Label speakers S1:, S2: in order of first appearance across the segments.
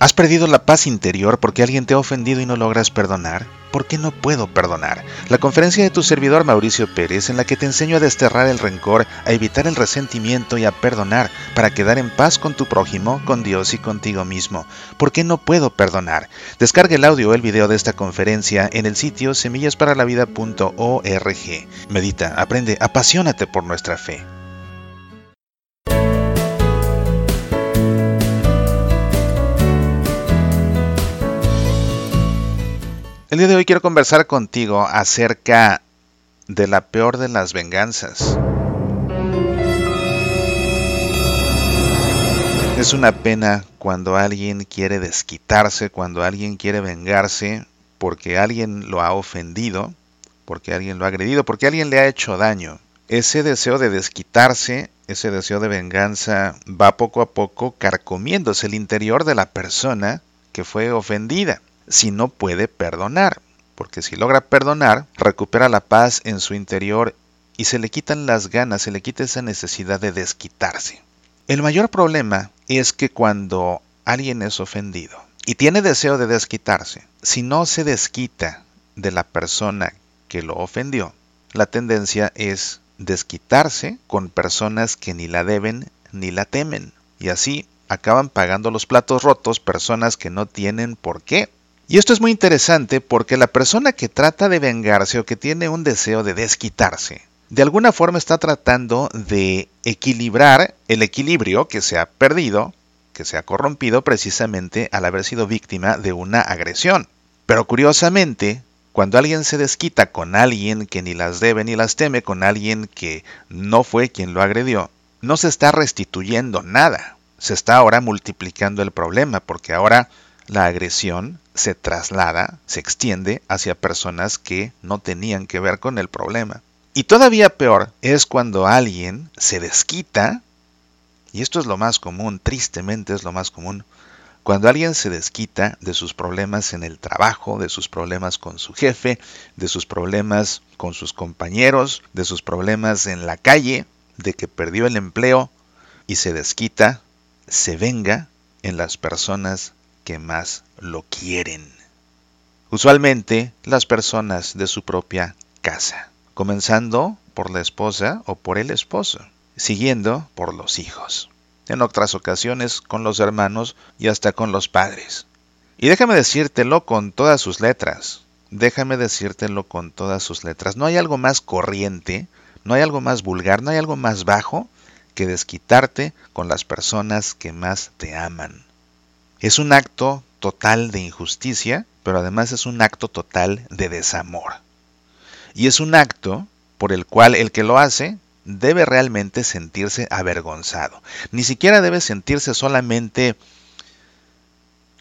S1: ¿Has perdido la paz interior porque alguien te ha ofendido y no logras perdonar? ¿Por qué no puedo perdonar? La conferencia de tu servidor Mauricio Pérez en la que te enseño a desterrar el rencor, a evitar el resentimiento y a perdonar para quedar en paz con tu prójimo, con Dios y contigo mismo. ¿Por qué no puedo perdonar? Descarga el audio o el video de esta conferencia en el sitio semillasparalavida.org. Medita, aprende, apasionate por nuestra fe. El día de hoy quiero conversar contigo acerca de la peor de las venganzas. Es una pena cuando alguien quiere desquitarse, cuando alguien quiere vengarse porque alguien lo ha ofendido, porque alguien lo ha agredido, porque alguien le ha hecho daño. Ese deseo de desquitarse, ese deseo de venganza va poco a poco carcomiéndose el interior de la persona que fue ofendida si no puede perdonar, porque si logra perdonar, recupera la paz en su interior y se le quitan las ganas, se le quita esa necesidad de desquitarse. El mayor problema es que cuando alguien es ofendido y tiene deseo de desquitarse, si no se desquita de la persona que lo ofendió, la tendencia es desquitarse con personas que ni la deben ni la temen. Y así acaban pagando los platos rotos personas que no tienen por qué. Y esto es muy interesante porque la persona que trata de vengarse o que tiene un deseo de desquitarse, de alguna forma está tratando de equilibrar el equilibrio que se ha perdido, que se ha corrompido precisamente al haber sido víctima de una agresión. Pero curiosamente, cuando alguien se desquita con alguien que ni las debe ni las teme, con alguien que no fue quien lo agredió, no se está restituyendo nada. Se está ahora multiplicando el problema, porque ahora la agresión se traslada, se extiende hacia personas que no tenían que ver con el problema. Y todavía peor es cuando alguien se desquita, y esto es lo más común, tristemente es lo más común, cuando alguien se desquita de sus problemas en el trabajo, de sus problemas con su jefe, de sus problemas con sus compañeros, de sus problemas en la calle, de que perdió el empleo, y se desquita, se venga en las personas que más lo quieren. Usualmente las personas de su propia casa, comenzando por la esposa o por el esposo, siguiendo por los hijos, en otras ocasiones con los hermanos y hasta con los padres. Y déjame decírtelo con todas sus letras, déjame decírtelo con todas sus letras, no hay algo más corriente, no hay algo más vulgar, no hay algo más bajo que desquitarte con las personas que más te aman. Es un acto total de injusticia, pero además es un acto total de desamor. Y es un acto por el cual el que lo hace debe realmente sentirse avergonzado. Ni siquiera debe sentirse solamente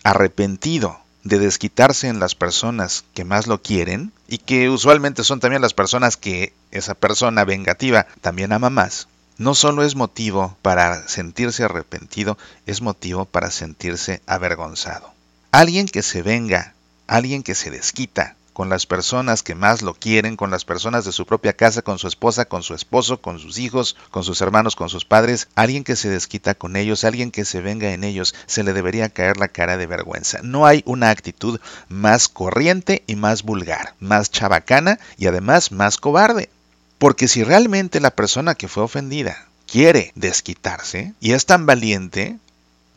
S1: arrepentido de desquitarse en las personas que más lo quieren y que usualmente son también las personas que esa persona vengativa también ama más no solo es motivo para sentirse arrepentido, es motivo para sentirse avergonzado. Alguien que se venga, alguien que se desquita con las personas que más lo quieren, con las personas de su propia casa, con su esposa, con su esposo, con sus hijos, con sus hermanos, con sus padres, alguien que se desquita con ellos, alguien que se venga en ellos, se le debería caer la cara de vergüenza. No hay una actitud más corriente y más vulgar, más chabacana y además más cobarde. Porque si realmente la persona que fue ofendida quiere desquitarse y es tan valiente,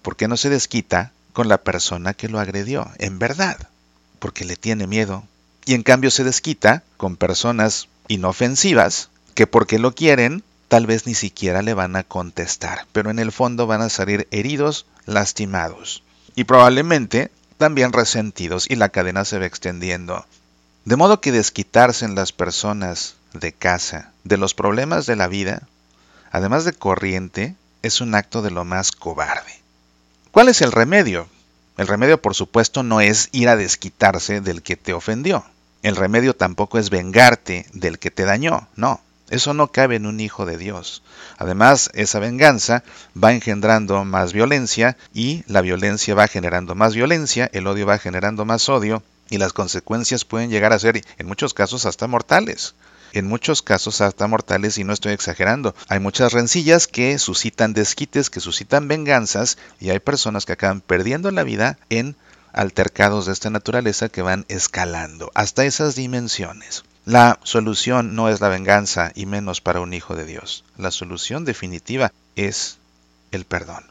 S1: ¿por qué no se desquita con la persona que lo agredió? En verdad, porque le tiene miedo. Y en cambio se desquita con personas inofensivas que porque lo quieren, tal vez ni siquiera le van a contestar, pero en el fondo van a salir heridos, lastimados y probablemente también resentidos y la cadena se va extendiendo. De modo que desquitarse en las personas de casa, de los problemas de la vida, además de corriente, es un acto de lo más cobarde. ¿Cuál es el remedio? El remedio, por supuesto, no es ir a desquitarse del que te ofendió. El remedio tampoco es vengarte del que te dañó. No, eso no cabe en un hijo de Dios. Además, esa venganza va engendrando más violencia y la violencia va generando más violencia, el odio va generando más odio y las consecuencias pueden llegar a ser, en muchos casos, hasta mortales. En muchos casos hasta mortales y no estoy exagerando. Hay muchas rencillas que suscitan desquites, que suscitan venganzas y hay personas que acaban perdiendo la vida en altercados de esta naturaleza que van escalando hasta esas dimensiones. La solución no es la venganza y menos para un hijo de Dios. La solución definitiva es el perdón.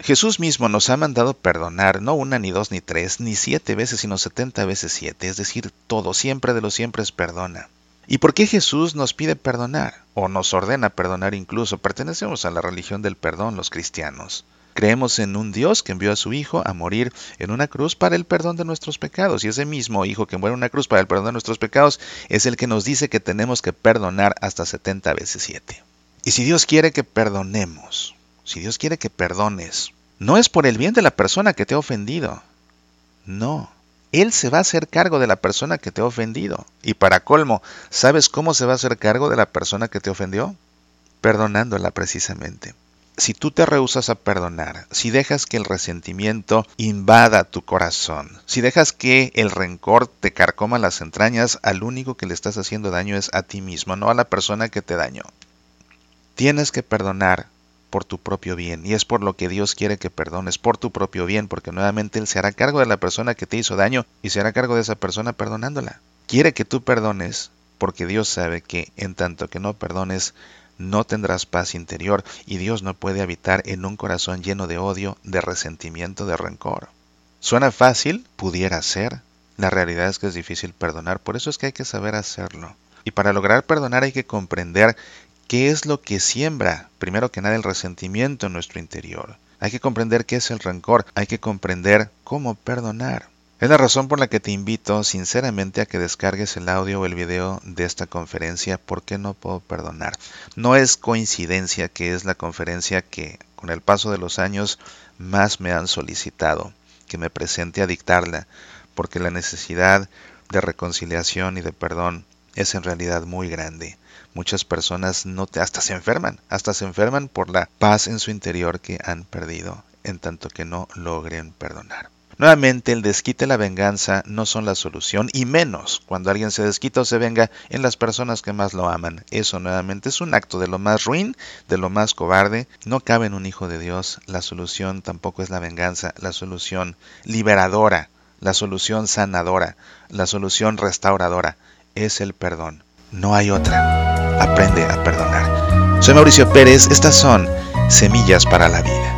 S1: Jesús mismo nos ha mandado perdonar no una, ni dos, ni tres, ni siete veces, sino setenta veces siete, es decir, todo, siempre de los siempre perdona. ¿Y por qué Jesús nos pide perdonar? O nos ordena perdonar incluso. Pertenecemos a la religión del perdón los cristianos. Creemos en un Dios que envió a su Hijo a morir en una cruz para el perdón de nuestros pecados. Y ese mismo Hijo que muere en una cruz para el perdón de nuestros pecados es el que nos dice que tenemos que perdonar hasta setenta veces siete. Y si Dios quiere que perdonemos, si Dios quiere que perdones, no es por el bien de la persona que te ha ofendido. No. Él se va a hacer cargo de la persona que te ha ofendido. Y para colmo, ¿sabes cómo se va a hacer cargo de la persona que te ofendió? Perdonándola precisamente. Si tú te rehusas a perdonar, si dejas que el resentimiento invada tu corazón, si dejas que el rencor te carcoma las entrañas, al único que le estás haciendo daño es a ti mismo, no a la persona que te dañó. Tienes que perdonar por tu propio bien. Y es por lo que Dios quiere que perdones, por tu propio bien, porque nuevamente Él se hará cargo de la persona que te hizo daño y se hará cargo de esa persona perdonándola. Quiere que tú perdones porque Dios sabe que en tanto que no perdones, no tendrás paz interior y Dios no puede habitar en un corazón lleno de odio, de resentimiento, de rencor. ¿Suena fácil? Pudiera ser. La realidad es que es difícil perdonar, por eso es que hay que saber hacerlo. Y para lograr perdonar hay que comprender qué es lo que siembra, primero que nada, el resentimiento en nuestro interior. Hay que comprender qué es el rencor, hay que comprender cómo perdonar. Es la razón por la que te invito sinceramente a que descargues el audio o el video de esta conferencia ¿Por qué no puedo perdonar? No es coincidencia que es la conferencia que con el paso de los años más me han solicitado que me presente a dictarla, porque la necesidad de reconciliación y de perdón es en realidad muy grande muchas personas no te, hasta se enferman, hasta se enferman por la paz en su interior que han perdido, en tanto que no logren perdonar. Nuevamente, el desquite y la venganza no son la solución, y menos cuando alguien se desquita o se venga en las personas que más lo aman. Eso nuevamente es un acto de lo más ruin, de lo más cobarde. No cabe en un hijo de Dios. La solución tampoco es la venganza, la solución liberadora, la solución sanadora, la solución restauradora es el perdón. No hay otra aprende a perdonar. Soy Mauricio Pérez, estas son Semillas para la Vida.